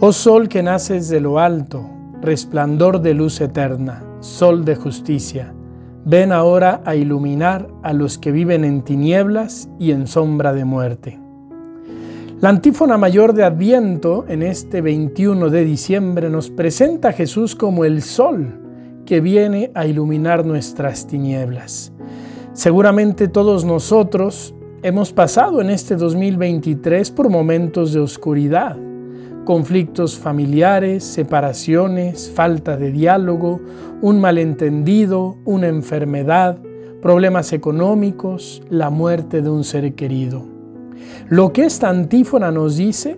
Oh sol que naces de lo alto, resplandor de luz eterna, sol de justicia, ven ahora a iluminar a los que viven en tinieblas y en sombra de muerte. La antífona mayor de Adviento en este 21 de diciembre nos presenta a Jesús como el sol que viene a iluminar nuestras tinieblas. Seguramente todos nosotros hemos pasado en este 2023 por momentos de oscuridad conflictos familiares, separaciones, falta de diálogo, un malentendido, una enfermedad, problemas económicos, la muerte de un ser querido. Lo que esta antífona nos dice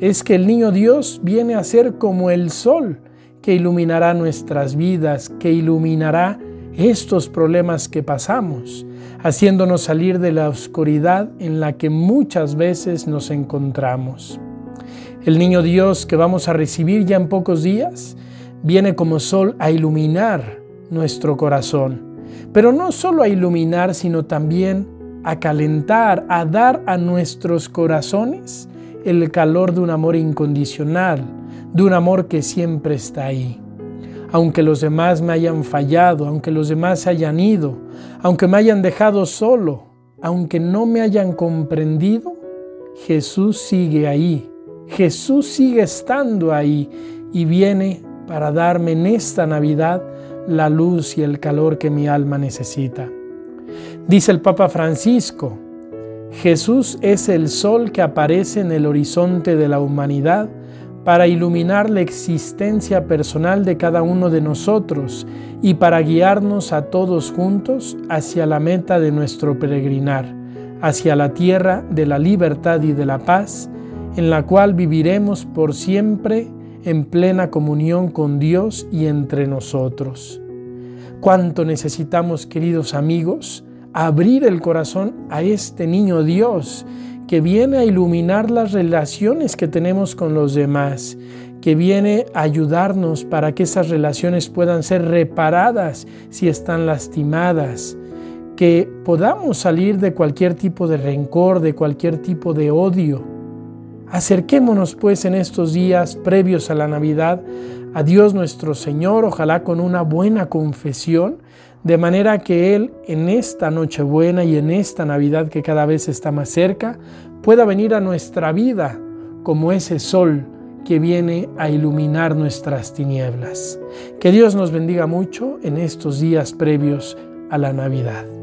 es que el niño Dios viene a ser como el sol que iluminará nuestras vidas, que iluminará estos problemas que pasamos, haciéndonos salir de la oscuridad en la que muchas veces nos encontramos. El niño Dios que vamos a recibir ya en pocos días viene como sol a iluminar nuestro corazón, pero no solo a iluminar, sino también a calentar, a dar a nuestros corazones el calor de un amor incondicional, de un amor que siempre está ahí. Aunque los demás me hayan fallado, aunque los demás hayan ido, aunque me hayan dejado solo, aunque no me hayan comprendido, Jesús sigue ahí Jesús sigue estando ahí y viene para darme en esta Navidad la luz y el calor que mi alma necesita. Dice el Papa Francisco, Jesús es el sol que aparece en el horizonte de la humanidad para iluminar la existencia personal de cada uno de nosotros y para guiarnos a todos juntos hacia la meta de nuestro peregrinar, hacia la tierra de la libertad y de la paz, en la cual viviremos por siempre en plena comunión con Dios y entre nosotros. Cuánto necesitamos, queridos amigos, abrir el corazón a este niño Dios que viene a iluminar las relaciones que tenemos con los demás, que viene a ayudarnos para que esas relaciones puedan ser reparadas si están lastimadas, que podamos salir de cualquier tipo de rencor, de cualquier tipo de odio, Acerquémonos pues en estos días previos a la Navidad a Dios nuestro Señor, ojalá con una buena confesión, de manera que Él en esta Nochebuena y en esta Navidad que cada vez está más cerca, pueda venir a nuestra vida como ese sol que viene a iluminar nuestras tinieblas. Que Dios nos bendiga mucho en estos días previos a la Navidad.